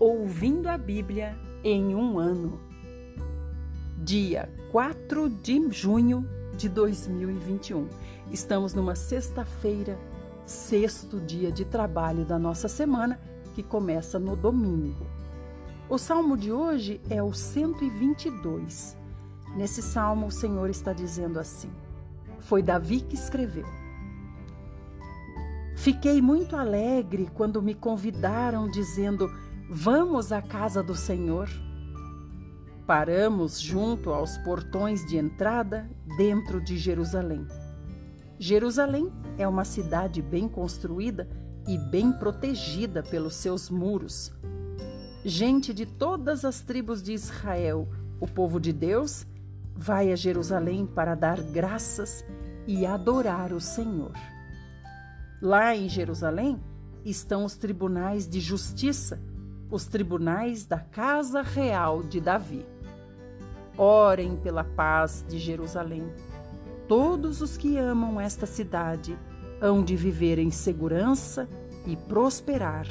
Ouvindo a Bíblia em um ano. Dia 4 de junho de 2021. Estamos numa sexta-feira, sexto dia de trabalho da nossa semana, que começa no domingo. O salmo de hoje é o 122. Nesse salmo, o Senhor está dizendo assim: Foi Davi que escreveu. Fiquei muito alegre quando me convidaram, dizendo: Vamos à casa do Senhor. Paramos junto aos portões de entrada dentro de Jerusalém. Jerusalém é uma cidade bem construída e bem protegida pelos seus muros. Gente de todas as tribos de Israel, o povo de Deus, vai a Jerusalém para dar graças e adorar o Senhor. Lá em Jerusalém estão os tribunais de justiça os tribunais da casa real de Davi. Orem pela paz de Jerusalém. Todos os que amam esta cidade hão de viver em segurança e prosperar.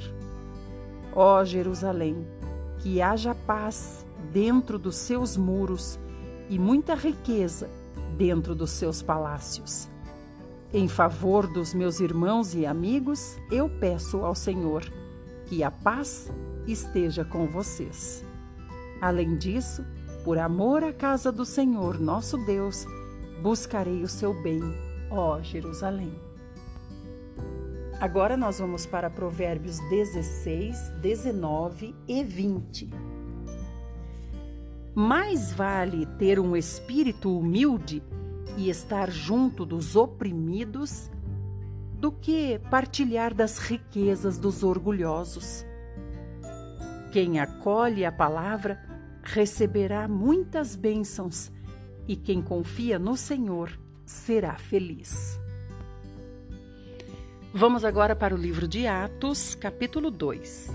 Ó Jerusalém, que haja paz dentro dos seus muros e muita riqueza dentro dos seus palácios. Em favor dos meus irmãos e amigos, eu peço ao Senhor que a paz esteja com vocês. Além disso, por amor à casa do Senhor nosso Deus, buscarei o seu bem, ó Jerusalém. Agora nós vamos para Provérbios 16, 19 e 20. Mais vale ter um espírito humilde e estar junto dos oprimidos do que partilhar das riquezas dos orgulhosos. Quem acolhe a palavra receberá muitas bênçãos, e quem confia no Senhor será feliz. Vamos agora para o livro de Atos, capítulo 2.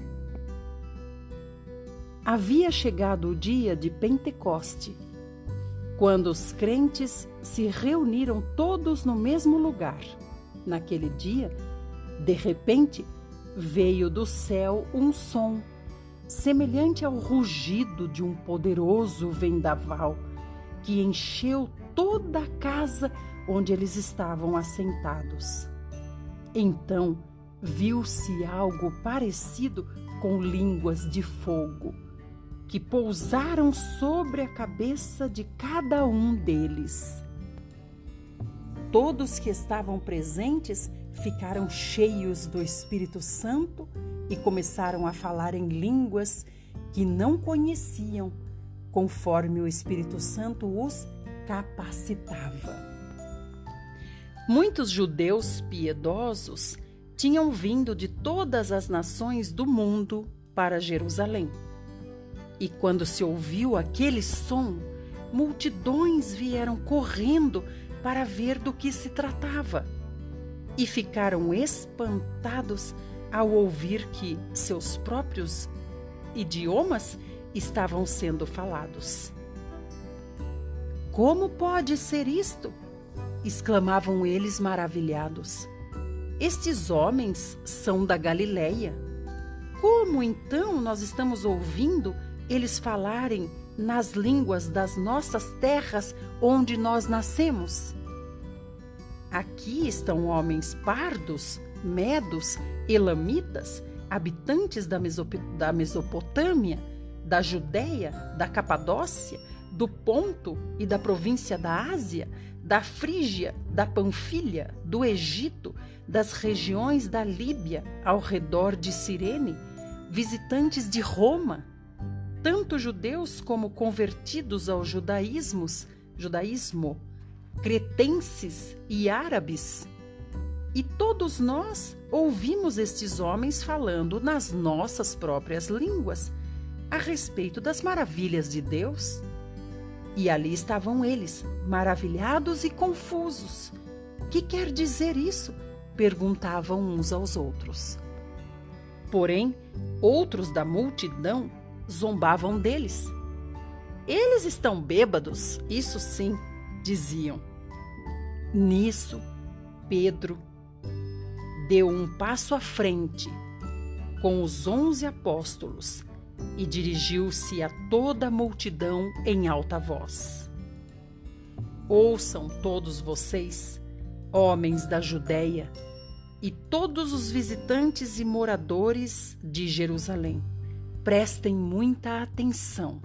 Havia chegado o dia de Pentecoste, quando os crentes se reuniram todos no mesmo lugar. Naquele dia, de repente, veio do céu um som semelhante ao rugido de um poderoso vendaval que encheu toda a casa onde eles estavam assentados. Então viu-se algo parecido com línguas de fogo que pousaram sobre a cabeça de cada um deles. Todos que estavam presentes ficaram cheios do Espírito Santo e começaram a falar em línguas que não conheciam, conforme o Espírito Santo os capacitava. Muitos judeus piedosos tinham vindo de todas as nações do mundo para Jerusalém. E quando se ouviu aquele som, multidões vieram correndo para ver do que se tratava e ficaram espantados ao ouvir que seus próprios idiomas estavam sendo falados. Como pode ser isto? exclamavam eles maravilhados. Estes homens são da Galileia. Como então nós estamos ouvindo eles falarem nas línguas das nossas terras onde nós nascemos? Aqui estão homens pardos, medos, elamitas, habitantes da, Mesop da Mesopotâmia, da Judéia, da Capadócia, do Ponto e da província da Ásia, da Frígia, da Panfilha, do Egito, das regiões da Líbia ao redor de Cirene, visitantes de Roma, tanto judeus como convertidos ao judaísmos, judaísmo, cretenses e árabes. E todos nós ouvimos estes homens falando nas nossas próprias línguas a respeito das maravilhas de Deus. E ali estavam eles, maravilhados e confusos. Que quer dizer isso? perguntavam uns aos outros. Porém, outros da multidão zombavam deles. Eles estão bêbados, isso sim, diziam. Nisso, Pedro deu um passo à frente com os onze apóstolos e dirigiu-se a toda a multidão em alta voz. Ouçam todos vocês, homens da Judéia, e todos os visitantes e moradores de Jerusalém. Prestem muita atenção.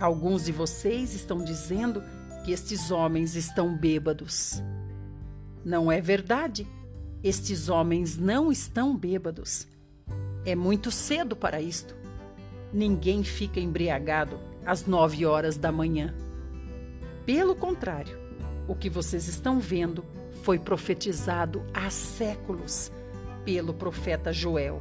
Alguns de vocês estão dizendo que estes homens estão bêbados. Não é verdade. Estes homens não estão bêbados. É muito cedo para isto. Ninguém fica embriagado às nove horas da manhã. Pelo contrário, o que vocês estão vendo foi profetizado há séculos pelo profeta Joel.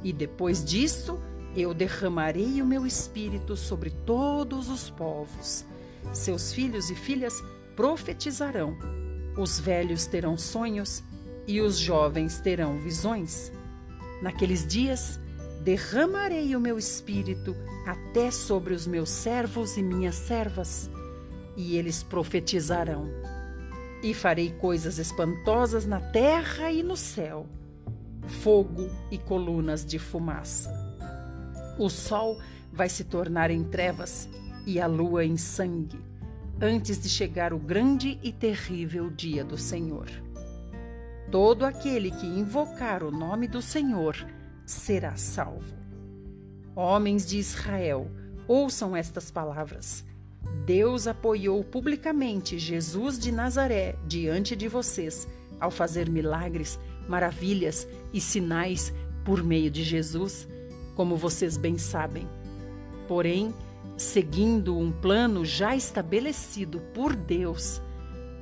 E depois disso, eu derramarei o meu espírito sobre todos os povos. Seus filhos e filhas profetizarão os velhos terão sonhos e os jovens terão visões. Naqueles dias, derramarei o meu espírito até sobre os meus servos e minhas servas, e eles profetizarão. E farei coisas espantosas na terra e no céu: fogo e colunas de fumaça. O sol vai se tornar em trevas e a lua em sangue antes de chegar o grande e terrível dia do Senhor. Todo aquele que invocar o nome do Senhor será salvo. Homens de Israel, ouçam estas palavras. Deus apoiou publicamente Jesus de Nazaré diante de vocês ao fazer milagres, maravilhas e sinais por meio de Jesus, como vocês bem sabem. Porém, seguindo um plano já estabelecido por Deus.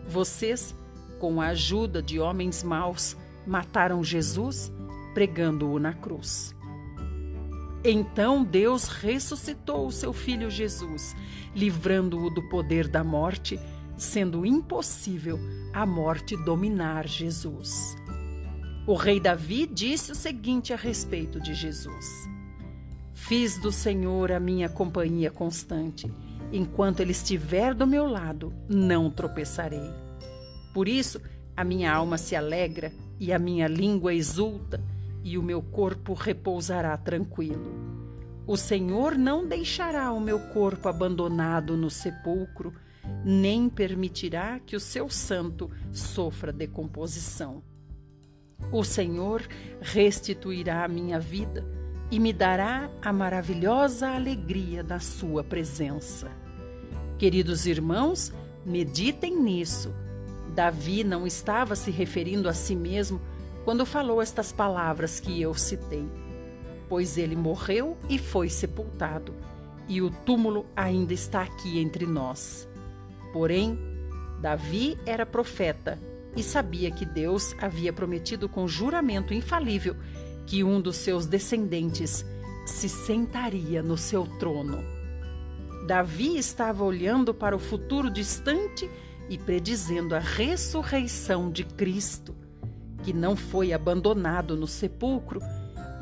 Vocês, com a ajuda de homens maus, mataram Jesus pregando-o na cruz. Então Deus ressuscitou o seu filho Jesus, livrando-o do poder da morte, sendo impossível a morte dominar Jesus. O rei Davi disse o seguinte a respeito de Jesus: Fiz do Senhor a minha companhia constante. Enquanto Ele estiver do meu lado, não tropeçarei. Por isso, a minha alma se alegra e a minha língua exulta, e o meu corpo repousará tranquilo. O Senhor não deixará o meu corpo abandonado no sepulcro, nem permitirá que o seu santo sofra decomposição. O Senhor restituirá a minha vida e me dará a maravilhosa alegria da Sua presença. Queridos irmãos, meditem nisso. Davi não estava se referindo a si mesmo quando falou estas palavras que eu citei, pois ele morreu e foi sepultado, e o túmulo ainda está aqui entre nós. Porém, Davi era profeta e sabia que Deus havia prometido com juramento infalível que um dos seus descendentes se sentaria no seu trono. Davi estava olhando para o futuro distante e predizendo a ressurreição de Cristo, que não foi abandonado no sepulcro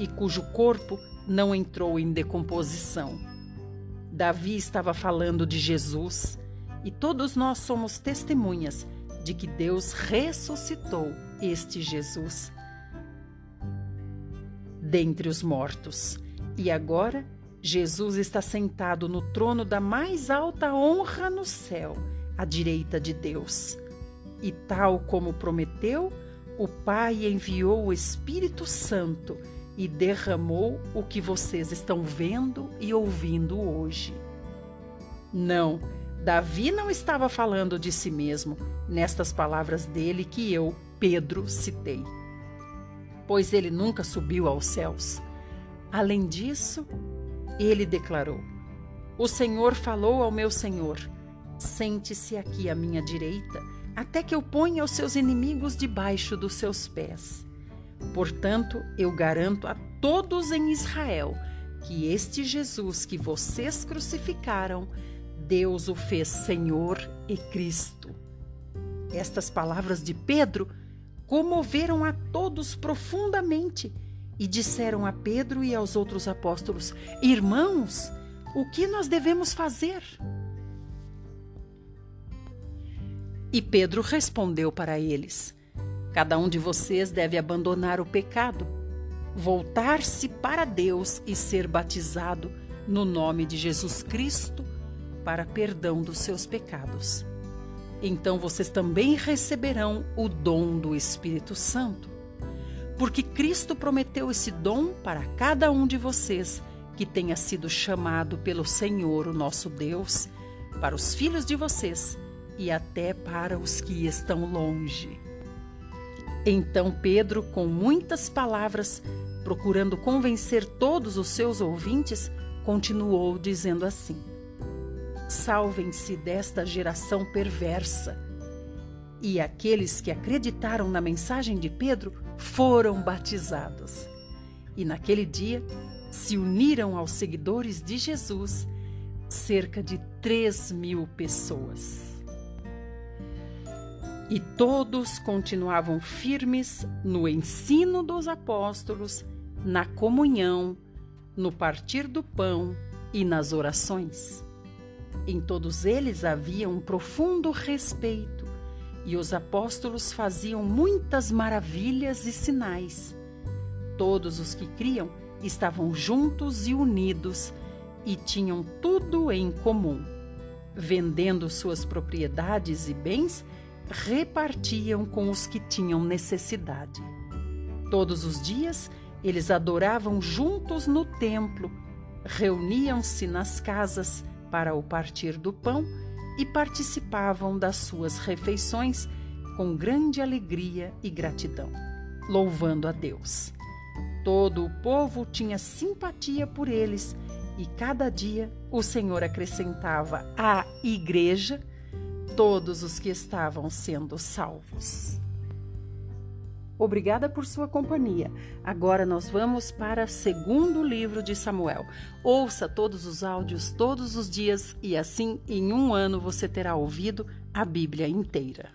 e cujo corpo não entrou em decomposição. Davi estava falando de Jesus e todos nós somos testemunhas de que Deus ressuscitou este Jesus dentre os mortos. E agora, Jesus está sentado no trono da mais alta honra no céu, à direita de Deus. E tal como prometeu, o Pai enviou o Espírito Santo e derramou o que vocês estão vendo e ouvindo hoje. Não, Davi não estava falando de si mesmo nestas palavras dele que eu, Pedro, citei pois ele nunca subiu aos céus. Além disso, ele declarou: O Senhor falou ao meu Senhor: Sente-se aqui à minha direita, até que eu ponha os seus inimigos debaixo dos seus pés. Portanto, eu garanto a todos em Israel que este Jesus que vocês crucificaram, Deus o fez Senhor e Cristo. Estas palavras de Pedro comoveram a todos profundamente e disseram a Pedro e aos outros apóstolos: Irmãos, o que nós devemos fazer? E Pedro respondeu para eles: Cada um de vocês deve abandonar o pecado. voltar-se para Deus e ser batizado no nome de Jesus Cristo para perdão dos seus pecados. Então vocês também receberão o dom do Espírito Santo. Porque Cristo prometeu esse dom para cada um de vocês que tenha sido chamado pelo Senhor, o nosso Deus, para os filhos de vocês e até para os que estão longe. Então Pedro, com muitas palavras, procurando convencer todos os seus ouvintes, continuou dizendo assim: Salvem-se desta geração perversa. E aqueles que acreditaram na mensagem de Pedro foram batizados. E naquele dia se uniram aos seguidores de Jesus cerca de 3 mil pessoas. E todos continuavam firmes no ensino dos apóstolos, na comunhão, no partir do pão e nas orações. Em todos eles havia um profundo respeito, e os apóstolos faziam muitas maravilhas e sinais. Todos os que criam estavam juntos e unidos e tinham tudo em comum. Vendendo suas propriedades e bens, repartiam com os que tinham necessidade. Todos os dias eles adoravam juntos no templo, reuniam-se nas casas para o partir do pão e participavam das suas refeições com grande alegria e gratidão, louvando a Deus. Todo o povo tinha simpatia por eles e cada dia o Senhor acrescentava à igreja todos os que estavam sendo salvos. Obrigada por sua companhia. Agora nós vamos para o segundo livro de Samuel. Ouça todos os áudios todos os dias e assim em um ano você terá ouvido a Bíblia inteira.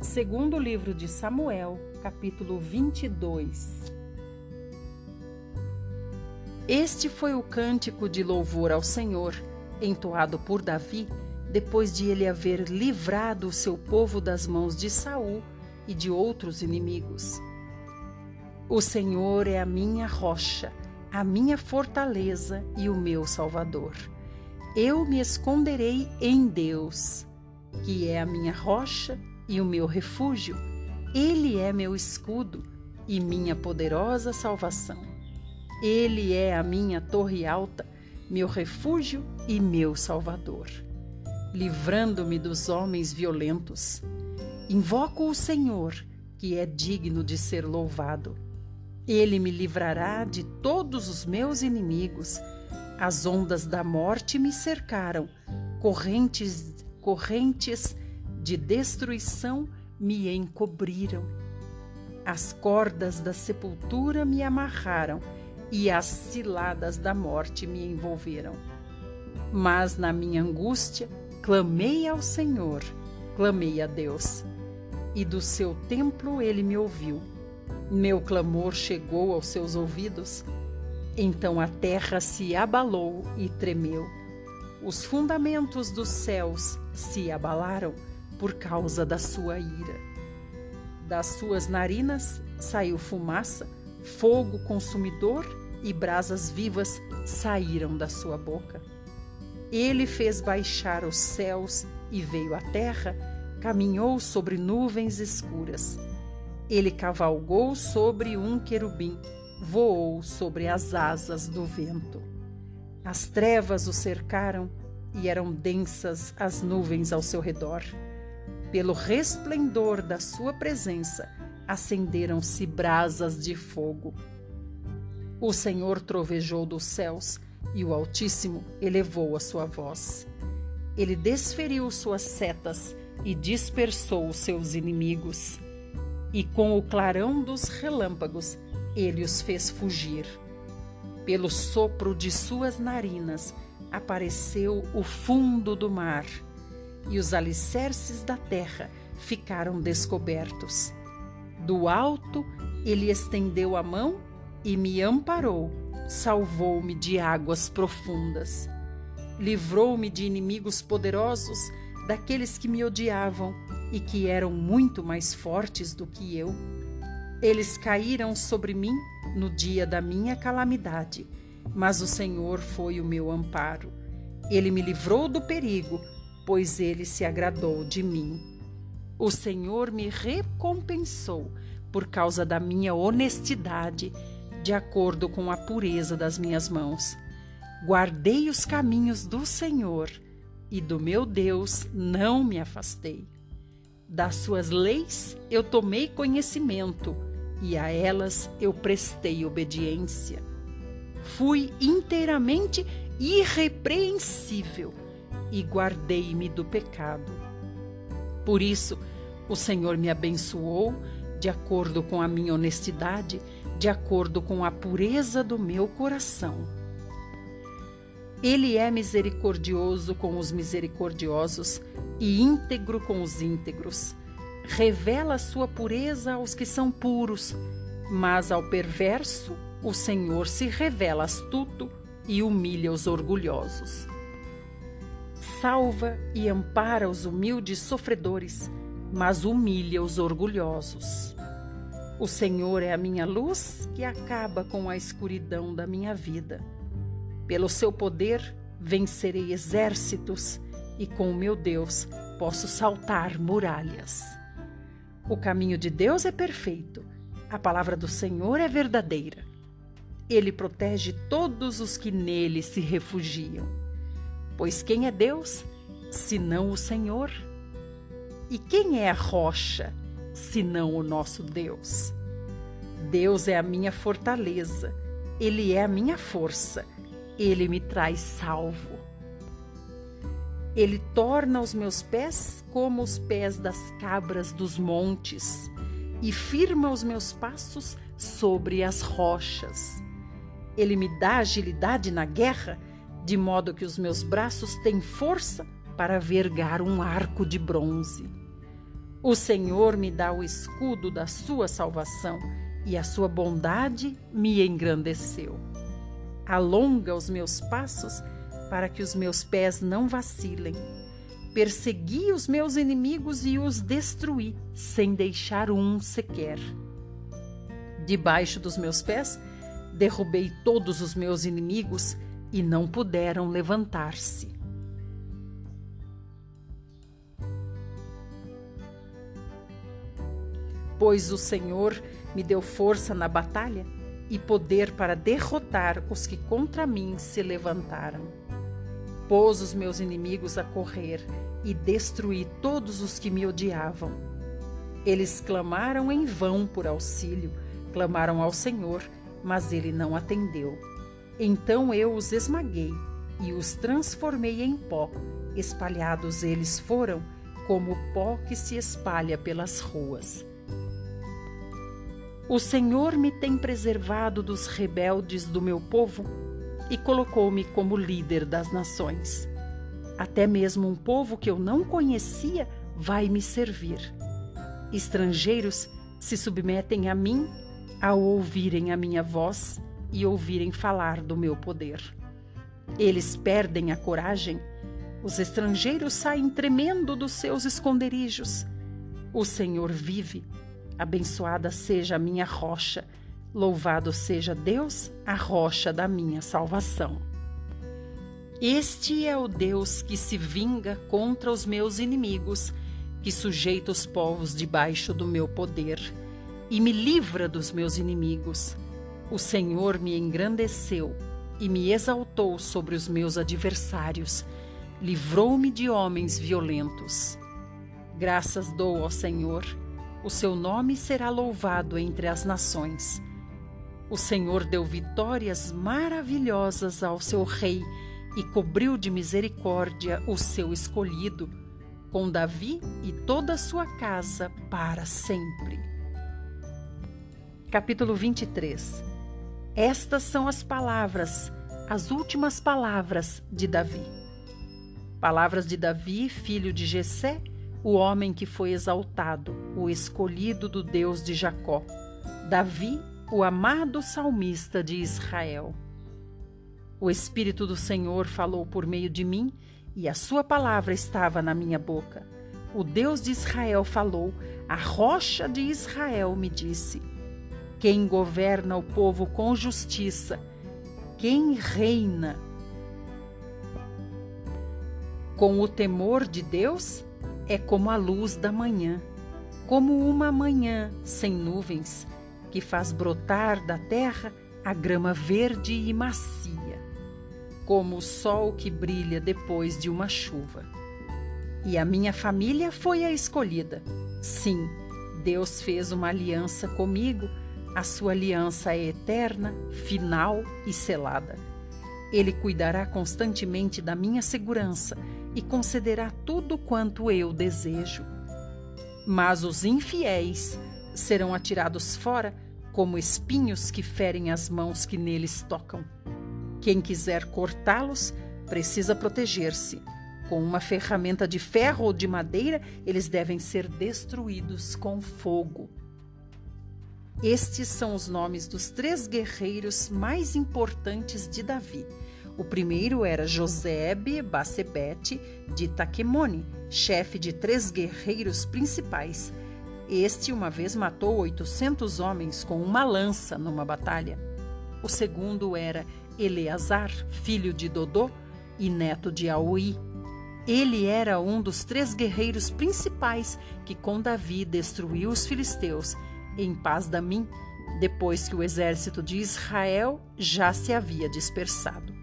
Segundo livro de Samuel, capítulo 22. Este foi o cântico de louvor ao Senhor, entoado por Davi, depois de ele haver livrado o seu povo das mãos de Saul e de outros inimigos. O Senhor é a minha rocha, a minha fortaleza e o meu salvador. Eu me esconderei em Deus, que é a minha rocha e o meu refúgio. Ele é meu escudo e minha poderosa salvação. Ele é a minha torre alta, meu refúgio e meu salvador, livrando-me dos homens violentos. Invoco o Senhor, que é digno de ser louvado. Ele me livrará de todos os meus inimigos. As ondas da morte me cercaram, correntes, correntes de destruição me encobriram. As cordas da sepultura me amarraram e as ciladas da morte me envolveram. Mas na minha angústia, clamei ao Senhor, clamei a Deus, e do seu templo ele me ouviu. Meu clamor chegou aos seus ouvidos. Então a terra se abalou e tremeu. Os fundamentos dos céus se abalaram por causa da sua ira. Das suas narinas saiu fumaça fogo consumidor e brasas vivas saíram da sua boca. Ele fez baixar os céus e veio à terra, caminhou sobre nuvens escuras. Ele cavalgou sobre um querubim, voou sobre as asas do vento. As trevas o cercaram e eram densas as nuvens ao seu redor. Pelo resplendor da sua presença, acenderam-se brasas de fogo. O Senhor trovejou dos céus e o Altíssimo elevou a sua voz. Ele desferiu suas setas e dispersou os seus inimigos. E com o clarão dos relâmpagos, ele os fez fugir. Pelo sopro de suas narinas apareceu o fundo do mar, e os alicerces da terra ficaram descobertos. Do alto ele estendeu a mão e me amparou, salvou-me de águas profundas. livrou-me de inimigos poderosos, daqueles que me odiavam e que eram muito mais fortes do que eu. Eles caíram sobre mim no dia da minha calamidade, mas o Senhor foi o meu amparo. Ele me livrou do perigo, pois ele se agradou de mim. O Senhor me recompensou por causa da minha honestidade, de acordo com a pureza das minhas mãos. Guardei os caminhos do Senhor e do meu Deus não me afastei. Das suas leis eu tomei conhecimento e a elas eu prestei obediência. Fui inteiramente irrepreensível e guardei-me do pecado. Por isso, o Senhor me abençoou de acordo com a minha honestidade, de acordo com a pureza do meu coração. Ele é misericordioso com os misericordiosos e íntegro com os íntegros. Revela a sua pureza aos que são puros, mas ao perverso o Senhor se revela astuto e humilha os orgulhosos. Salva e ampara os humildes sofredores, mas humilha os orgulhosos. O Senhor é a minha luz que acaba com a escuridão da minha vida. Pelo seu poder vencerei exércitos e com o meu Deus posso saltar muralhas. O caminho de Deus é perfeito, a palavra do Senhor é verdadeira. Ele protege todos os que nele se refugiam. Pois quem é Deus, senão o Senhor? E quem é a rocha, senão o nosso Deus? Deus é a minha fortaleza, Ele é a minha força, Ele me traz salvo. Ele torna os meus pés como os pés das cabras dos montes e firma os meus passos sobre as rochas. Ele me dá agilidade na guerra, de modo que os meus braços têm força para vergar um arco de bronze. O Senhor me dá o escudo da sua salvação e a sua bondade me engrandeceu. Alonga os meus passos para que os meus pés não vacilem. Persegui os meus inimigos e os destruí, sem deixar um sequer. Debaixo dos meus pés, derrubei todos os meus inimigos e não puderam levantar-se. Pois o Senhor me deu força na batalha e poder para derrotar os que contra mim se levantaram. Pôs os meus inimigos a correr e destruí todos os que me odiavam. Eles clamaram em vão por auxílio, clamaram ao Senhor, mas ele não atendeu. Então eu os esmaguei e os transformei em pó. Espalhados eles foram, como o pó que se espalha pelas ruas. O Senhor me tem preservado dos rebeldes do meu povo e colocou-me como líder das nações. Até mesmo um povo que eu não conhecia vai me servir. Estrangeiros se submetem a mim ao ouvirem a minha voz e ouvirem falar do meu poder. Eles perdem a coragem, os estrangeiros saem tremendo dos seus esconderijos. O Senhor vive, abençoada seja a minha rocha Louvado seja Deus, a rocha da minha salvação. Este é o Deus que se vinga contra os meus inimigos, que sujeita os povos debaixo do meu poder e me livra dos meus inimigos. O Senhor me engrandeceu e me exaltou sobre os meus adversários, livrou-me de homens violentos. Graças dou ao Senhor, o seu nome será louvado entre as nações. O Senhor deu vitórias maravilhosas ao seu rei e cobriu de misericórdia o seu escolhido, com Davi e toda a sua casa para sempre. Capítulo 23 Estas são as palavras, as últimas palavras de Davi. Palavras de Davi, filho de Jessé, o homem que foi exaltado, o escolhido do Deus de Jacó. Davi o amado salmista de Israel. O Espírito do Senhor falou por meio de mim e a sua palavra estava na minha boca. O Deus de Israel falou, a rocha de Israel me disse: Quem governa o povo com justiça, quem reina com o temor de Deus, é como a luz da manhã, como uma manhã sem nuvens, que faz brotar da terra a grama verde e macia como o sol que brilha depois de uma chuva. E a minha família foi a escolhida. Sim, Deus fez uma aliança comigo. A sua aliança é eterna, final e selada. Ele cuidará constantemente da minha segurança e concederá tudo quanto eu desejo. Mas os infiéis serão atirados fora como espinhos que ferem as mãos que neles tocam. Quem quiser cortá-los precisa proteger-se. Com uma ferramenta de ferro ou de madeira, eles devem ser destruídos com fogo. Estes são os nomes dos três guerreiros mais importantes de Davi. O primeiro era Josebe Bacebete de Taquemone, chefe de três guerreiros principais. Este uma vez matou 800 homens com uma lança numa batalha. O segundo era Eleazar, filho de Dodô e neto de Aui. Ele era um dos três guerreiros principais que com Davi destruiu os filisteus em paz da mim, depois que o exército de Israel já se havia dispersado.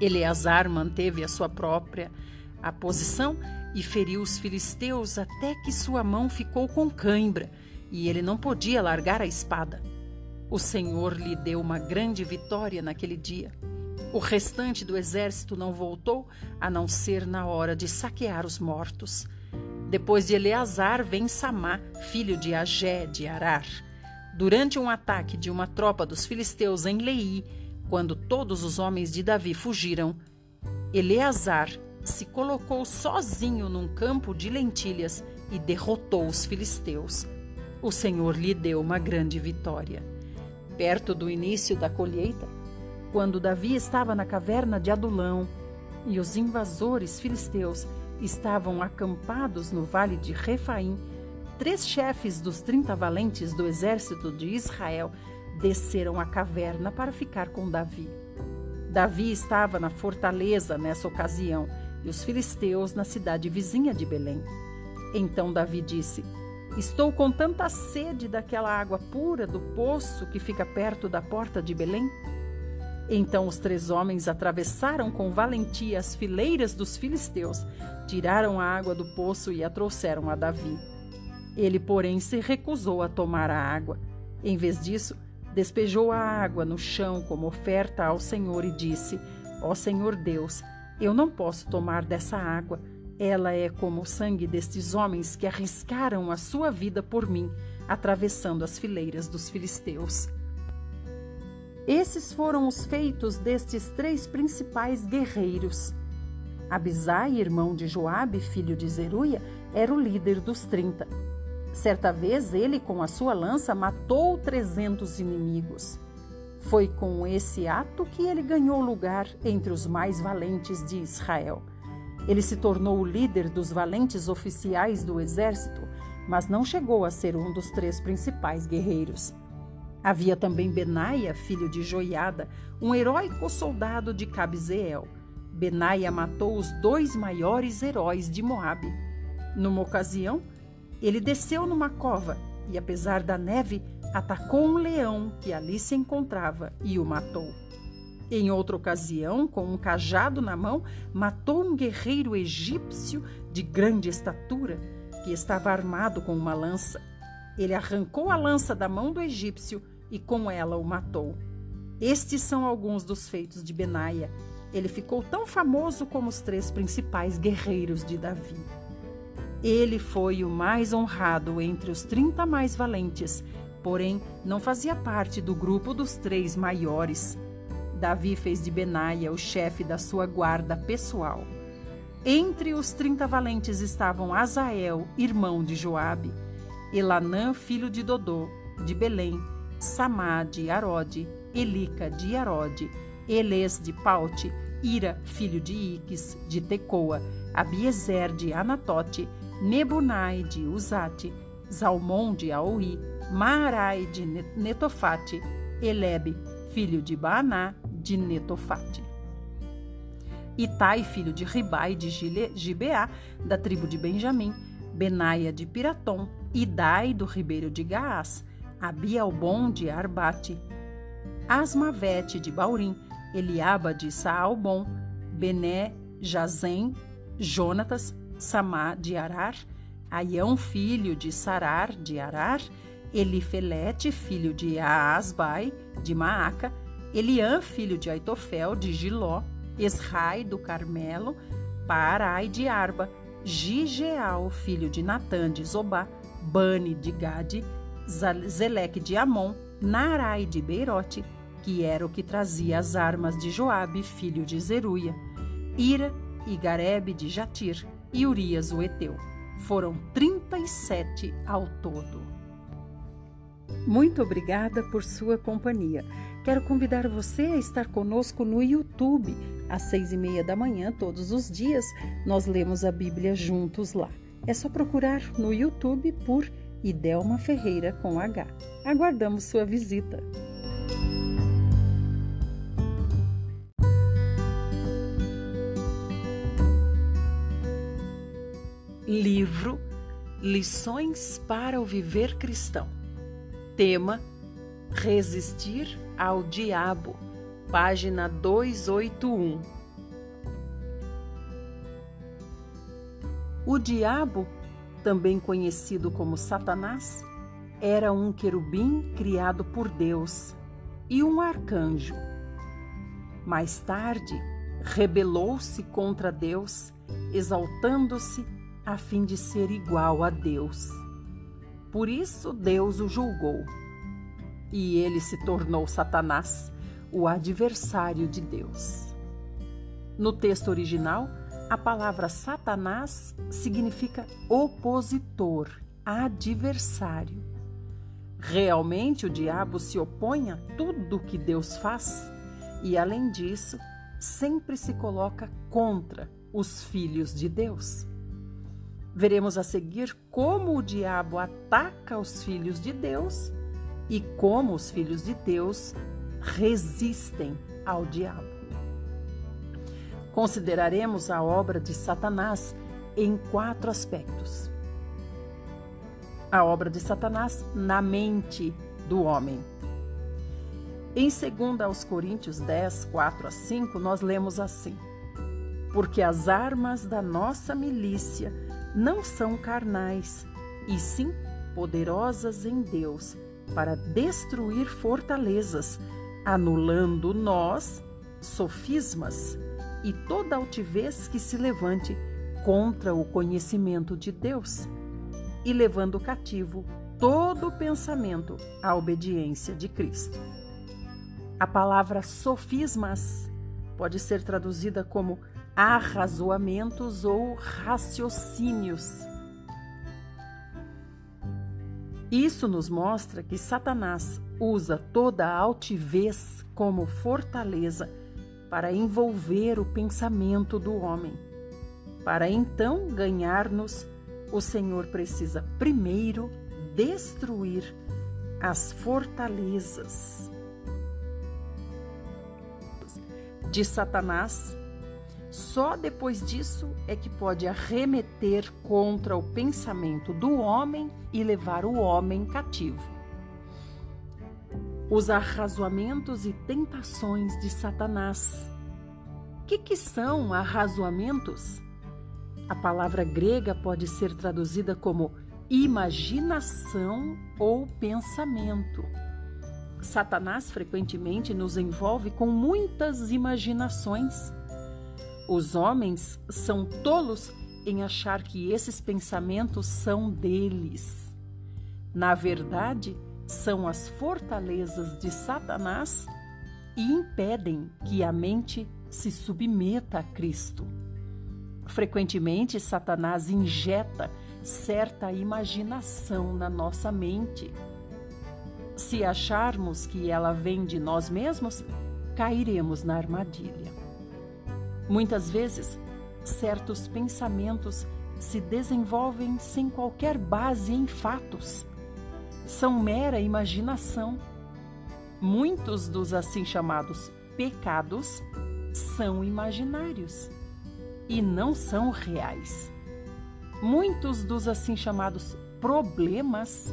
Eleazar manteve a sua própria a posição e feriu os filisteus até que sua mão ficou com cãibra e ele não podia largar a espada. O Senhor lhe deu uma grande vitória naquele dia. O restante do exército não voltou, a não ser na hora de saquear os mortos. Depois de Eleazar vem Samá, filho de Agé de Arar. Durante um ataque de uma tropa dos filisteus em Lei, quando todos os homens de Davi fugiram, Eleazar se colocou sozinho num campo de lentilhas e derrotou os filisteus. O Senhor lhe deu uma grande vitória. Perto do início da colheita, quando Davi estava na caverna de Adulão e os invasores filisteus estavam acampados no vale de Refaim, três chefes dos trinta valentes do exército de Israel desceram à caverna para ficar com Davi. Davi estava na fortaleza nessa ocasião e os filisteus na cidade vizinha de Belém. Então Davi disse: Estou com tanta sede daquela água pura do poço que fica perto da porta de Belém. Então os três homens atravessaram com valentia as fileiras dos filisteus, tiraram a água do poço e a trouxeram a Davi. Ele, porém, se recusou a tomar a água. Em vez disso, despejou a água no chão como oferta ao Senhor e disse: Ó Senhor Deus, eu não posso tomar dessa água ela é como o sangue destes homens que arriscaram a sua vida por mim, atravessando as fileiras dos filisteus. Esses foram os feitos destes três principais guerreiros. Abisai, irmão de Joabe, filho de Zeruia, era o líder dos trinta. Certa vez ele, com a sua lança, matou trezentos inimigos. Foi com esse ato que ele ganhou lugar entre os mais valentes de Israel. Ele se tornou o líder dos valentes oficiais do exército, mas não chegou a ser um dos três principais guerreiros. Havia também Benaia, filho de Joiada, um heróico soldado de Cabzeel. Benaia matou os dois maiores heróis de Moabe. Numa ocasião, ele desceu numa cova e, apesar da neve, atacou um leão que ali se encontrava e o matou. Em outra ocasião, com um cajado na mão, matou um guerreiro egípcio de grande estatura que estava armado com uma lança. Ele arrancou a lança da mão do egípcio e com ela o matou. Estes são alguns dos feitos de Benaia. Ele ficou tão famoso como os três principais guerreiros de Davi. Ele foi o mais honrado entre os trinta mais valentes, porém não fazia parte do grupo dos três maiores. Davi fez de Benaia o chefe da sua guarda pessoal. Entre os trinta valentes estavam Azael, irmão de Joabe, Elanã, filho de Dodô, de Belém, Samá de Arode, Elica de Arode, Eles de Paute, Ira, filho de Iques, de Tecoa, Abiezer de Anatote, Nebunai de Uzate, Zalmon de Aui, Maarai de Netofate, Elebe, filho de Baaná, de Netofate. Itai, filho de Ribai de Gibeá, da tribo de Benjamim, Benaia de Piratom, Idai do ribeiro de Gaás, Abialbon de Arbate, Asmavete de Baurim, Eliaba de Saalbon, Bené, Jazem, Jonatas, Samá de Arar, Aião, filho de Sarar de Arar, Elifelete, filho de Aasbai de Maaca, Eliã, filho de Aitofel de Giló, Esrai do Carmelo, Parai de Arba, Gigeal, filho de Natã de Zobá, Bani de Gade, Zeleque de Amon, Narai de Beirote, que era o que trazia as armas de Joabe, filho de Zeruia, Ira e Garebe de Jatir e Urias o Eteu. Foram 37 ao todo. Muito obrigada por sua companhia. Quero convidar você a estar conosco no YouTube. Às seis e meia da manhã, todos os dias, nós lemos a Bíblia juntos lá. É só procurar no YouTube por Idelma Ferreira com H. Aguardamos sua visita. Livro Lições para o Viver Cristão. Tema: Resistir ao Diabo. Página 281. O diabo, também conhecido como Satanás, era um querubim criado por Deus e um arcanjo. Mais tarde, rebelou-se contra Deus, exaltando-se a fim de ser igual a Deus. Por isso Deus o julgou. E ele se tornou Satanás, o adversário de Deus. No texto original, a palavra Satanás significa opositor, adversário. Realmente o diabo se opõe a tudo que Deus faz e, além disso, sempre se coloca contra os filhos de Deus. Veremos a seguir como o diabo ataca os filhos de Deus e como os filhos de Deus resistem ao diabo. Consideraremos a obra de Satanás em quatro aspectos. A obra de Satanás na mente do homem. Em 2 aos Coríntios 10, 4 a 5, nós lemos assim: Porque as armas da nossa milícia não são carnais, e sim poderosas em Deus para destruir fortalezas, anulando nós sofismas e toda altivez que se levante contra o conhecimento de Deus, e levando cativo todo o pensamento à obediência de Cristo. A palavra sofismas pode ser traduzida como arrazoamentos ou raciocínios. Isso nos mostra que Satanás usa toda a altivez como fortaleza para envolver o pensamento do homem. Para então ganhar-nos, o Senhor precisa primeiro destruir as fortalezas de Satanás só depois disso é que pode arremeter contra o pensamento do homem e levar o homem cativo. Os arrazoamentos e tentações de Satanás. O que, que são arrazoamentos? A palavra grega pode ser traduzida como imaginação ou pensamento. Satanás frequentemente nos envolve com muitas imaginações os homens são tolos em achar que esses pensamentos são deles. Na verdade, são as fortalezas de Satanás e impedem que a mente se submeta a Cristo. Frequentemente, Satanás injeta certa imaginação na nossa mente. Se acharmos que ela vem de nós mesmos, cairemos na armadilha. Muitas vezes, certos pensamentos se desenvolvem sem qualquer base em fatos. São mera imaginação. Muitos dos assim chamados pecados são imaginários e não são reais. Muitos dos assim chamados problemas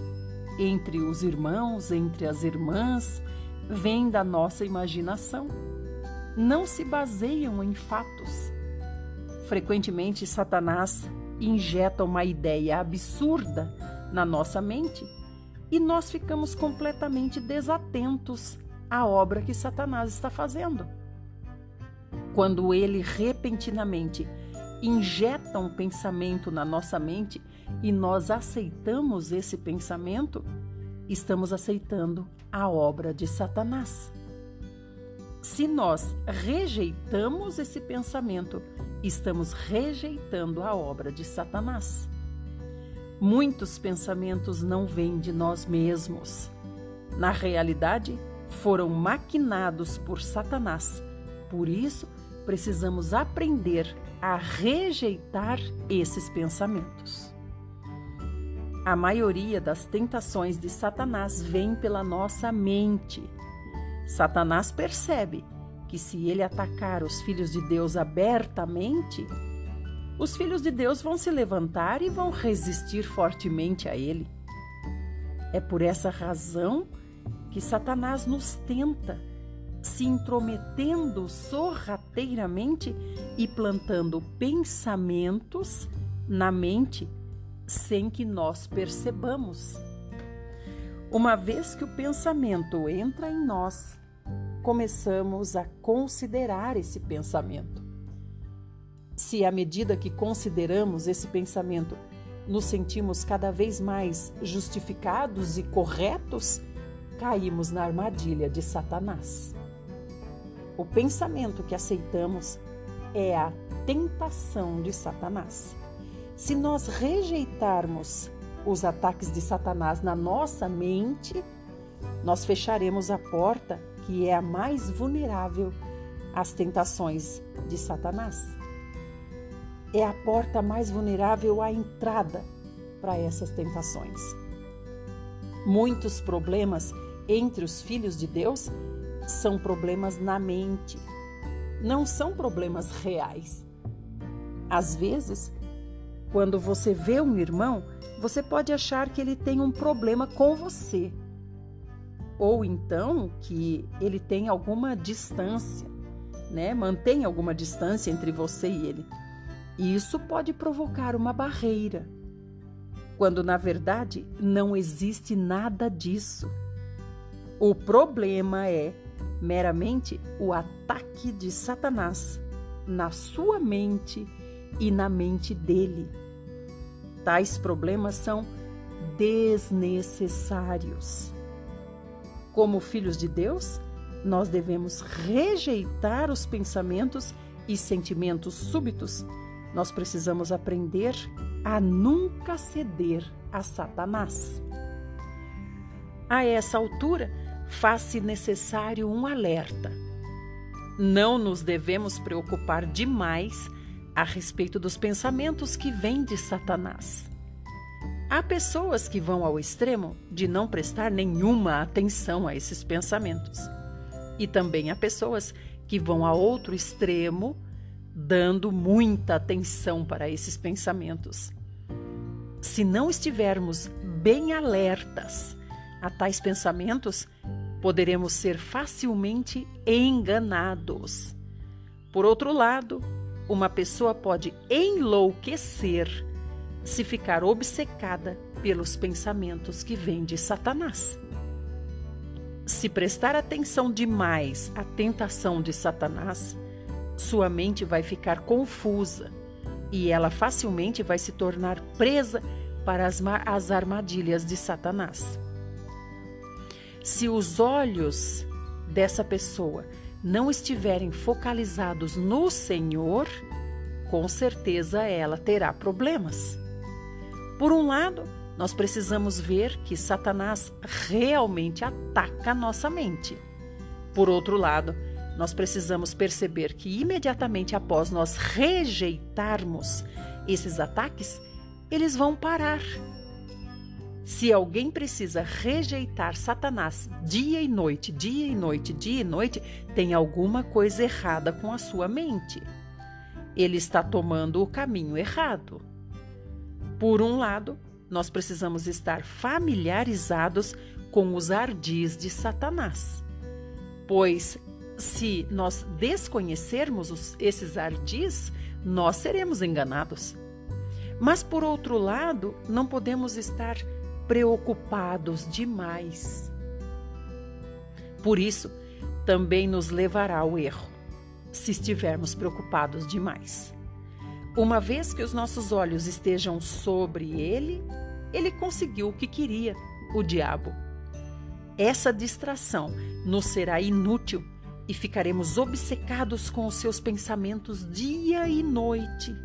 entre os irmãos, entre as irmãs, vêm da nossa imaginação. Não se baseiam em fatos. Frequentemente, Satanás injeta uma ideia absurda na nossa mente e nós ficamos completamente desatentos à obra que Satanás está fazendo. Quando ele repentinamente injeta um pensamento na nossa mente e nós aceitamos esse pensamento, estamos aceitando a obra de Satanás. Se nós rejeitamos esse pensamento, estamos rejeitando a obra de Satanás. Muitos pensamentos não vêm de nós mesmos. Na realidade, foram maquinados por Satanás. Por isso, precisamos aprender a rejeitar esses pensamentos. A maioria das tentações de Satanás vem pela nossa mente. Satanás percebe que se ele atacar os filhos de Deus abertamente, os filhos de Deus vão se levantar e vão resistir fortemente a ele. É por essa razão que Satanás nos tenta, se intrometendo sorrateiramente e plantando pensamentos na mente sem que nós percebamos. Uma vez que o pensamento entra em nós, começamos a considerar esse pensamento. Se à medida que consideramos esse pensamento, nos sentimos cada vez mais justificados e corretos, caímos na armadilha de Satanás. O pensamento que aceitamos é a tentação de Satanás. Se nós rejeitarmos os ataques de Satanás na nossa mente, nós fecharemos a porta que é a mais vulnerável às tentações de Satanás. É a porta mais vulnerável à entrada para essas tentações. Muitos problemas entre os filhos de Deus são problemas na mente, não são problemas reais. Às vezes, quando você vê um irmão, você pode achar que ele tem um problema com você. Ou então que ele tem alguma distância, né? Mantém alguma distância entre você e ele. Isso pode provocar uma barreira, quando na verdade não existe nada disso. O problema é meramente o ataque de Satanás na sua mente e na mente dele. Tais problemas são desnecessários. Como filhos de Deus, nós devemos rejeitar os pensamentos e sentimentos súbitos. Nós precisamos aprender a nunca ceder a Satanás. A essa altura, faz-se necessário um alerta. Não nos devemos preocupar demais a respeito dos pensamentos que vêm de Satanás. Há pessoas que vão ao extremo de não prestar nenhuma atenção a esses pensamentos. E também há pessoas que vão a outro extremo, dando muita atenção para esses pensamentos. Se não estivermos bem alertas a tais pensamentos, poderemos ser facilmente enganados. Por outro lado, uma pessoa pode enlouquecer se ficar obcecada pelos pensamentos que vêm de Satanás. Se prestar atenção demais à tentação de Satanás, sua mente vai ficar confusa e ela facilmente vai se tornar presa para as, as armadilhas de Satanás. Se os olhos dessa pessoa não estiverem focalizados no Senhor, com certeza ela terá problemas. Por um lado, nós precisamos ver que Satanás realmente ataca a nossa mente. Por outro lado, nós precisamos perceber que imediatamente após nós rejeitarmos esses ataques, eles vão parar. Se alguém precisa rejeitar Satanás dia e noite, dia e noite, dia e noite, tem alguma coisa errada com a sua mente. Ele está tomando o caminho errado. Por um lado, nós precisamos estar familiarizados com os ardis de Satanás, pois se nós desconhecermos os, esses ardis, nós seremos enganados. Mas, por outro lado, não podemos estar preocupados demais. Por isso, também nos levará ao erro, se estivermos preocupados demais. Uma vez que os nossos olhos estejam sobre ele, ele conseguiu o que queria, o diabo. Essa distração nos será inútil e ficaremos obcecados com os seus pensamentos dia e noite.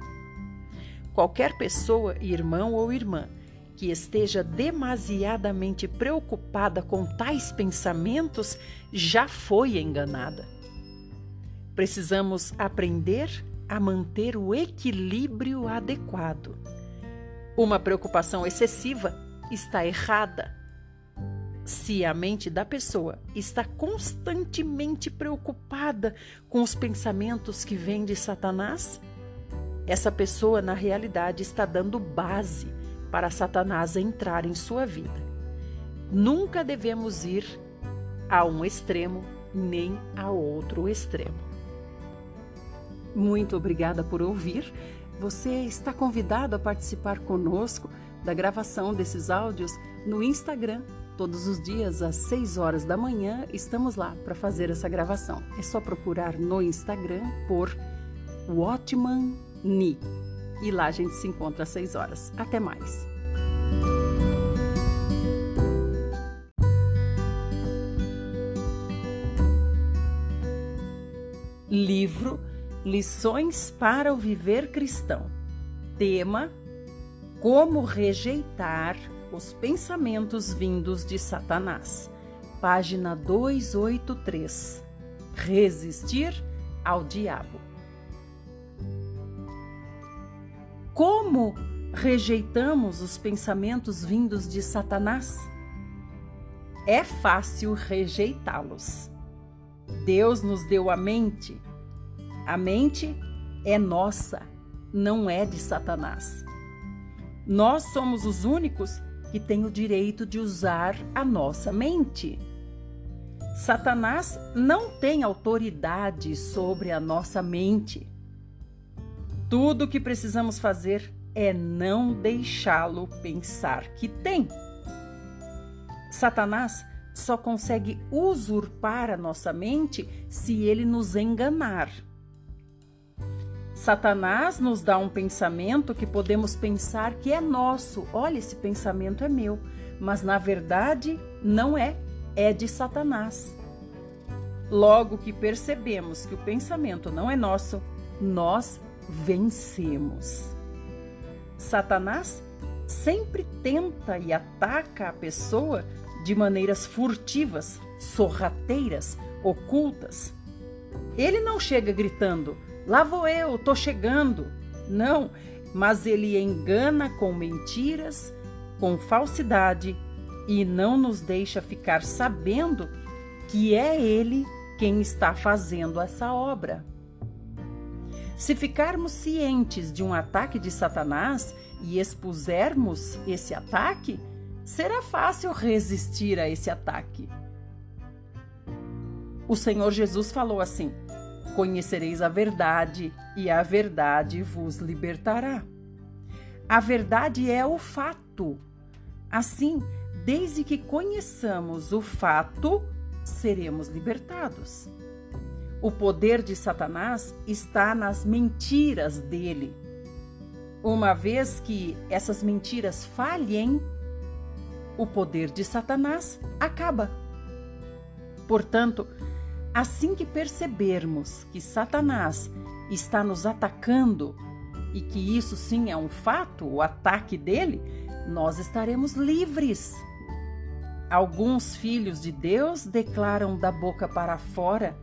Qualquer pessoa, irmão ou irmã, que esteja demasiadamente preocupada com tais pensamentos já foi enganada. Precisamos aprender a manter o equilíbrio adequado. Uma preocupação excessiva está errada. Se a mente da pessoa está constantemente preocupada com os pensamentos que vêm de Satanás, essa pessoa, na realidade, está dando base para Satanás entrar em sua vida. Nunca devemos ir a um extremo nem a outro extremo. Muito obrigada por ouvir. Você está convidado a participar conosco da gravação desses áudios no Instagram Todos os dias, às 6 horas da manhã, estamos lá para fazer essa gravação. É só procurar no Instagram por Watchman Ni. E lá a gente se encontra às 6 horas. Até mais. Livro Lições para o Viver Cristão. Tema: Como rejeitar os pensamentos vindos de Satanás. Página 283. Resistir ao diabo. Como rejeitamos os pensamentos vindos de Satanás? É fácil rejeitá-los. Deus nos deu a mente. A mente é nossa, não é de Satanás. Nós somos os únicos que tem o direito de usar a nossa mente. Satanás não tem autoridade sobre a nossa mente. Tudo o que precisamos fazer é não deixá-lo pensar que tem. Satanás só consegue usurpar a nossa mente se ele nos enganar. Satanás nos dá um pensamento que podemos pensar que é nosso. Olha, esse pensamento é meu, mas na verdade não é, é de Satanás. Logo que percebemos que o pensamento não é nosso, nós vencemos. Satanás sempre tenta e ataca a pessoa de maneiras furtivas, sorrateiras, ocultas. Ele não chega gritando: Lá vou eu, tô chegando. Não, mas ele engana com mentiras, com falsidade e não nos deixa ficar sabendo que é ele quem está fazendo essa obra. Se ficarmos cientes de um ataque de Satanás e expusermos esse ataque, será fácil resistir a esse ataque. O Senhor Jesus falou assim: Conhecereis a verdade, e a verdade vos libertará. A verdade é o fato. Assim, desde que conheçamos o fato, seremos libertados. O poder de Satanás está nas mentiras dele. Uma vez que essas mentiras falhem, o poder de Satanás acaba. Portanto, Assim que percebermos que Satanás está nos atacando e que isso sim é um fato, o ataque dele, nós estaremos livres. Alguns filhos de Deus declaram da boca para fora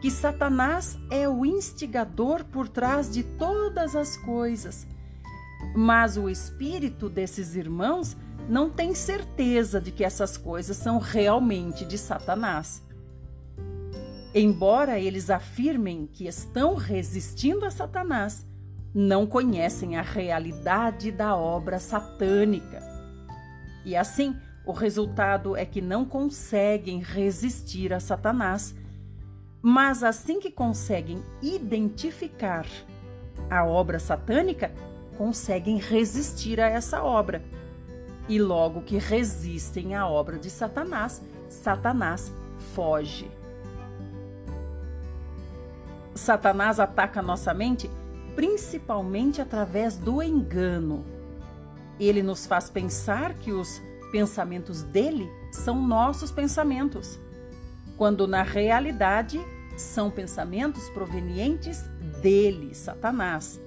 que Satanás é o instigador por trás de todas as coisas. Mas o espírito desses irmãos não tem certeza de que essas coisas são realmente de Satanás. Embora eles afirmem que estão resistindo a Satanás, não conhecem a realidade da obra satânica. E assim, o resultado é que não conseguem resistir a Satanás, mas assim que conseguem identificar a obra satânica, conseguem resistir a essa obra. E logo que resistem à obra de Satanás, Satanás foge. Satanás ataca nossa mente principalmente através do engano. Ele nos faz pensar que os pensamentos dele são nossos pensamentos, quando na realidade são pensamentos provenientes dele, Satanás.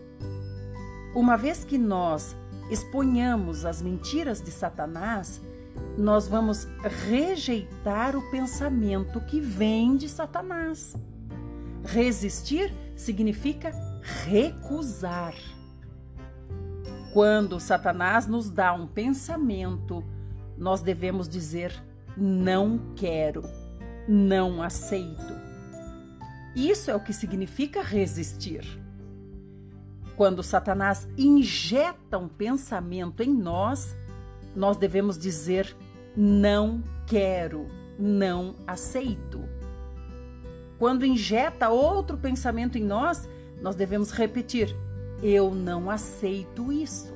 Uma vez que nós exponhamos as mentiras de Satanás, nós vamos rejeitar o pensamento que vem de Satanás. Resistir significa recusar. Quando Satanás nos dá um pensamento, nós devemos dizer: não quero, não aceito. Isso é o que significa resistir. Quando Satanás injeta um pensamento em nós, nós devemos dizer: não quero, não aceito. Quando injeta outro pensamento em nós, nós devemos repetir: Eu não aceito isso.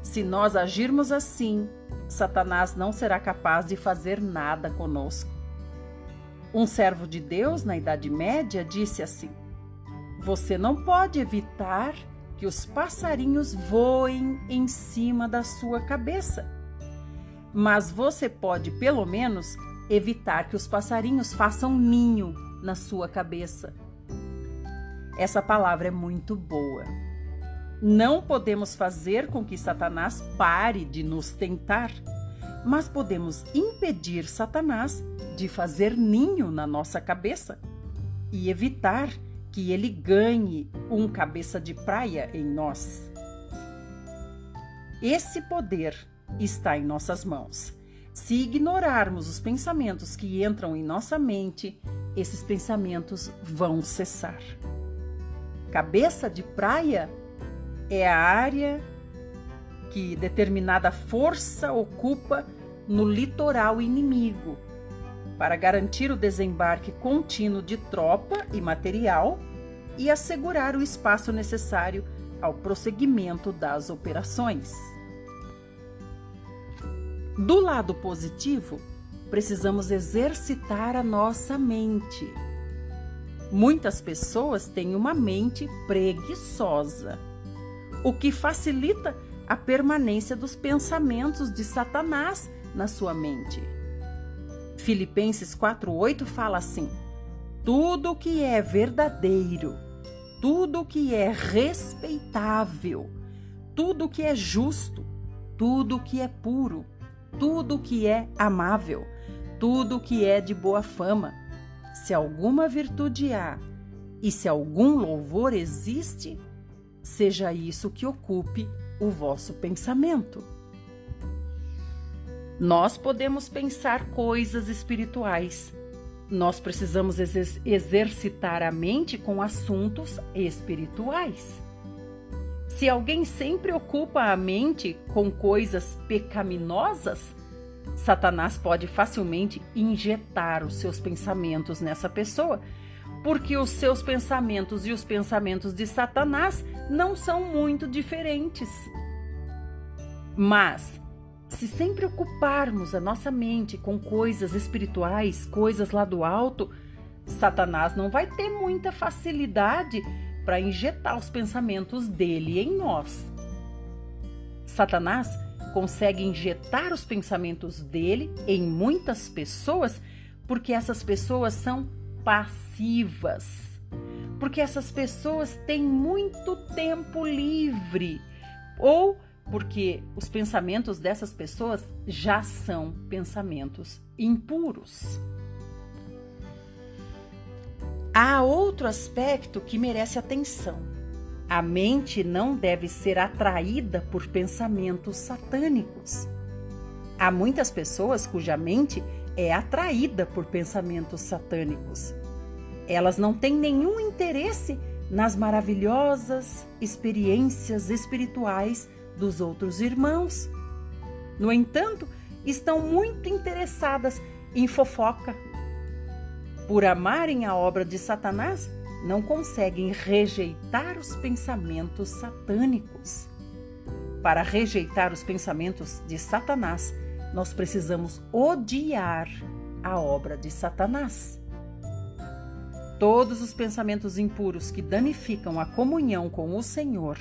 Se nós agirmos assim, Satanás não será capaz de fazer nada conosco. Um servo de Deus na Idade Média disse assim: Você não pode evitar que os passarinhos voem em cima da sua cabeça, mas você pode, pelo menos, evitar que os passarinhos façam ninho na sua cabeça. Essa palavra é muito boa. Não podemos fazer com que Satanás pare de nos tentar, mas podemos impedir Satanás de fazer ninho na nossa cabeça e evitar que ele ganhe um cabeça de praia em nós. Esse poder está em nossas mãos. Se ignorarmos os pensamentos que entram em nossa mente, esses pensamentos vão cessar. Cabeça de praia é a área que determinada força ocupa no litoral inimigo para garantir o desembarque contínuo de tropa e material e assegurar o espaço necessário ao prosseguimento das operações. Do lado positivo, precisamos exercitar a nossa mente. Muitas pessoas têm uma mente preguiçosa, o que facilita a permanência dos pensamentos de Satanás na sua mente. Filipenses 4:8 fala assim: Tudo que é verdadeiro, tudo que é respeitável, tudo que é justo, tudo que é puro, tudo que é amável, tudo que é de boa fama. Se alguma virtude há e se algum louvor existe, seja isso que ocupe o vosso pensamento. Nós podemos pensar coisas espirituais. Nós precisamos exercitar a mente com assuntos espirituais. Se alguém sempre ocupa a mente com coisas pecaminosas, Satanás pode facilmente injetar os seus pensamentos nessa pessoa, porque os seus pensamentos e os pensamentos de Satanás não são muito diferentes. Mas, se sempre ocuparmos a nossa mente com coisas espirituais, coisas lá do alto, Satanás não vai ter muita facilidade para injetar os pensamentos dele em nós. Satanás consegue injetar os pensamentos dele em muitas pessoas porque essas pessoas são passivas. Porque essas pessoas têm muito tempo livre ou porque os pensamentos dessas pessoas já são pensamentos impuros. Há outro aspecto que merece atenção. A mente não deve ser atraída por pensamentos satânicos. Há muitas pessoas cuja mente é atraída por pensamentos satânicos. Elas não têm nenhum interesse nas maravilhosas experiências espirituais dos outros irmãos. No entanto, estão muito interessadas em fofoca. Por amarem a obra de Satanás, não conseguem rejeitar os pensamentos satânicos. Para rejeitar os pensamentos de Satanás, nós precisamos odiar a obra de Satanás. Todos os pensamentos impuros que danificam a comunhão com o Senhor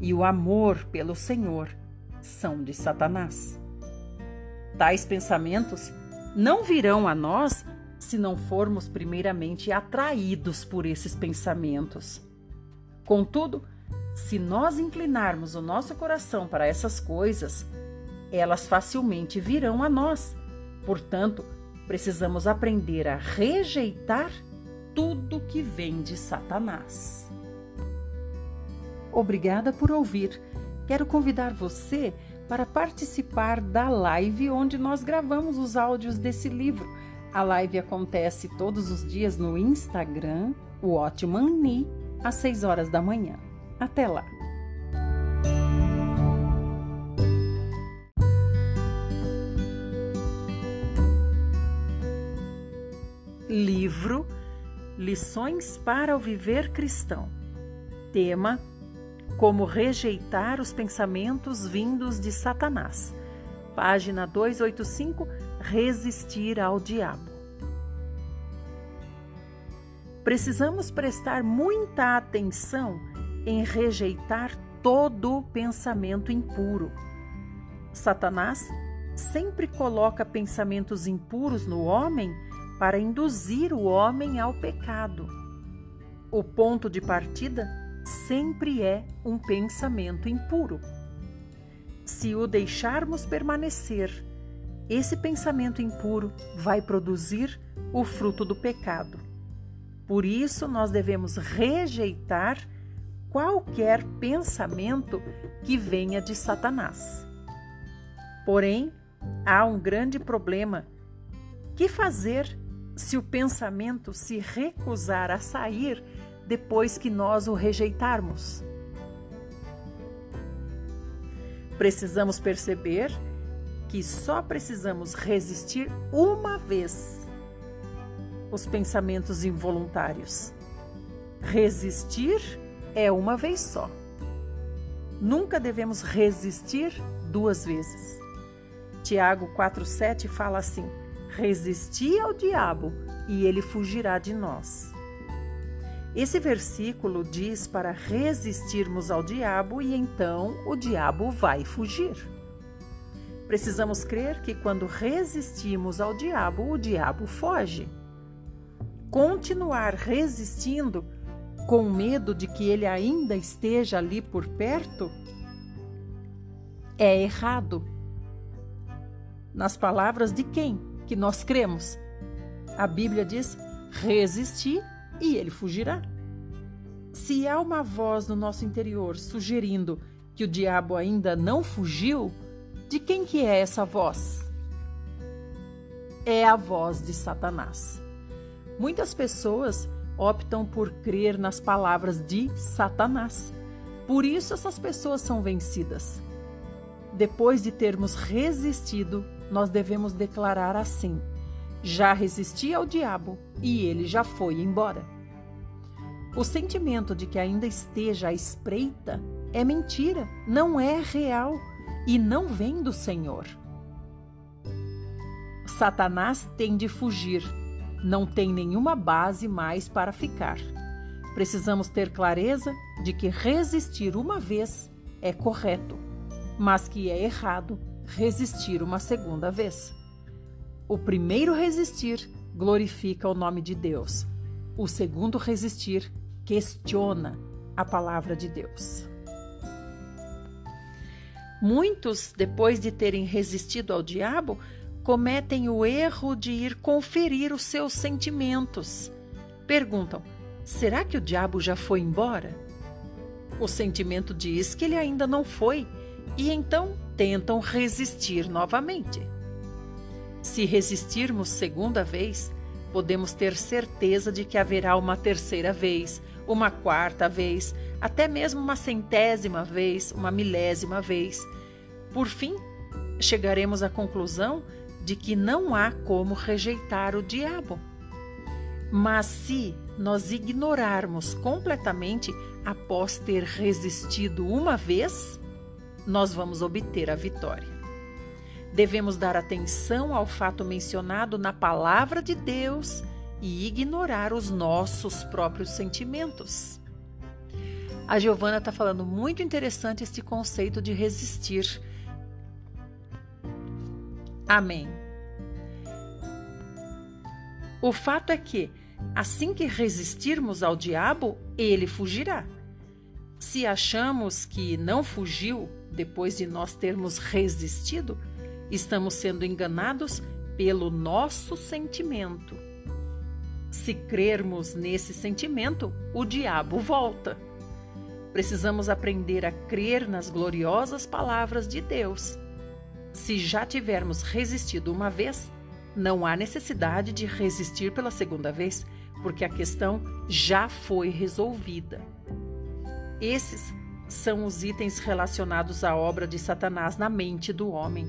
e o amor pelo Senhor são de Satanás. Tais pensamentos não virão a nós se não formos primeiramente atraídos por esses pensamentos. Contudo, se nós inclinarmos o nosso coração para essas coisas, elas facilmente virão a nós. Portanto, precisamos aprender a rejeitar tudo que vem de Satanás. Obrigada por ouvir. Quero convidar você para participar da live onde nós gravamos os áudios desse livro. A live acontece todos os dias no Instagram, o Otmani, às 6 horas da manhã. Até lá! Livro Lições para o Viver Cristão. Tema: Como rejeitar os pensamentos vindos de Satanás. Página 285 Resistir ao Diabo. Precisamos prestar muita atenção em rejeitar todo pensamento impuro. Satanás sempre coloca pensamentos impuros no homem para induzir o homem ao pecado. O ponto de partida sempre é um pensamento impuro. Se o deixarmos permanecer, esse pensamento impuro vai produzir o fruto do pecado. Por isso, nós devemos rejeitar qualquer pensamento que venha de Satanás. Porém, há um grande problema. Que fazer se o pensamento se recusar a sair depois que nós o rejeitarmos. Precisamos perceber que só precisamos resistir uma vez os pensamentos involuntários. Resistir é uma vez só. Nunca devemos resistir duas vezes. Tiago 4,7 fala assim: Resisti ao diabo e ele fugirá de nós. Esse versículo diz para resistirmos ao diabo e então o diabo vai fugir. Precisamos crer que quando resistimos ao diabo, o diabo foge. Continuar resistindo com medo de que ele ainda esteja ali por perto é errado. Nas palavras de quem? que nós cremos. A Bíblia diz: resistir e ele fugirá. Se há uma voz no nosso interior sugerindo que o diabo ainda não fugiu, de quem que é essa voz? É a voz de Satanás. Muitas pessoas optam por crer nas palavras de Satanás. Por isso essas pessoas são vencidas. Depois de termos resistido nós devemos declarar assim: Já resisti ao diabo e ele já foi embora. O sentimento de que ainda esteja à espreita é mentira, não é real e não vem do Senhor. Satanás tem de fugir, não tem nenhuma base mais para ficar. Precisamos ter clareza de que resistir uma vez é correto, mas que é errado resistir uma segunda vez. O primeiro resistir glorifica o nome de Deus. O segundo resistir questiona a palavra de Deus. Muitos, depois de terem resistido ao diabo, cometem o erro de ir conferir os seus sentimentos. Perguntam: Será que o diabo já foi embora? O sentimento diz que ele ainda não foi e então tentam resistir novamente. Se resistirmos segunda vez, podemos ter certeza de que haverá uma terceira vez, uma quarta vez, até mesmo uma centésima vez, uma milésima vez. Por fim, chegaremos à conclusão de que não há como rejeitar o diabo. Mas se nós ignorarmos completamente após ter resistido uma vez, nós vamos obter a vitória. Devemos dar atenção ao fato mencionado na palavra de Deus e ignorar os nossos próprios sentimentos. A Giovana está falando muito interessante este conceito de resistir. Amém. O fato é que Assim que resistirmos ao diabo, ele fugirá. Se achamos que não fugiu depois de nós termos resistido, estamos sendo enganados pelo nosso sentimento. Se crermos nesse sentimento, o diabo volta. Precisamos aprender a crer nas gloriosas palavras de Deus. Se já tivermos resistido uma vez, não há necessidade de resistir pela segunda vez, porque a questão já foi resolvida. Esses são os itens relacionados à obra de Satanás na mente do homem.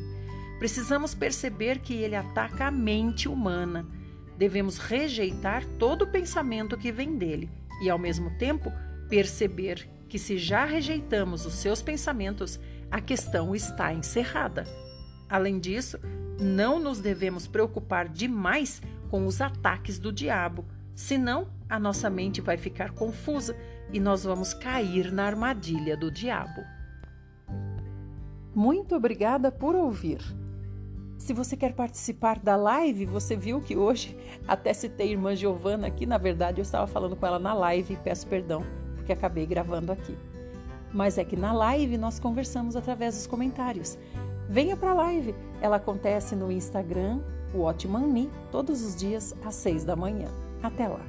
Precisamos perceber que ele ataca a mente humana. Devemos rejeitar todo pensamento que vem dele e, ao mesmo tempo, perceber que, se já rejeitamos os seus pensamentos, a questão está encerrada. Além disso, não nos devemos preocupar demais com os ataques do diabo, senão a nossa mente vai ficar confusa e nós vamos cair na armadilha do diabo. Muito obrigada por ouvir. Se você quer participar da live, você viu que hoje até citei a irmã Giovana aqui, na verdade eu estava falando com ela na live peço perdão porque acabei gravando aqui. Mas é que na live nós conversamos através dos comentários. Venha para a live. Ela acontece no Instagram, o Me, todos os dias às seis da manhã. Até lá!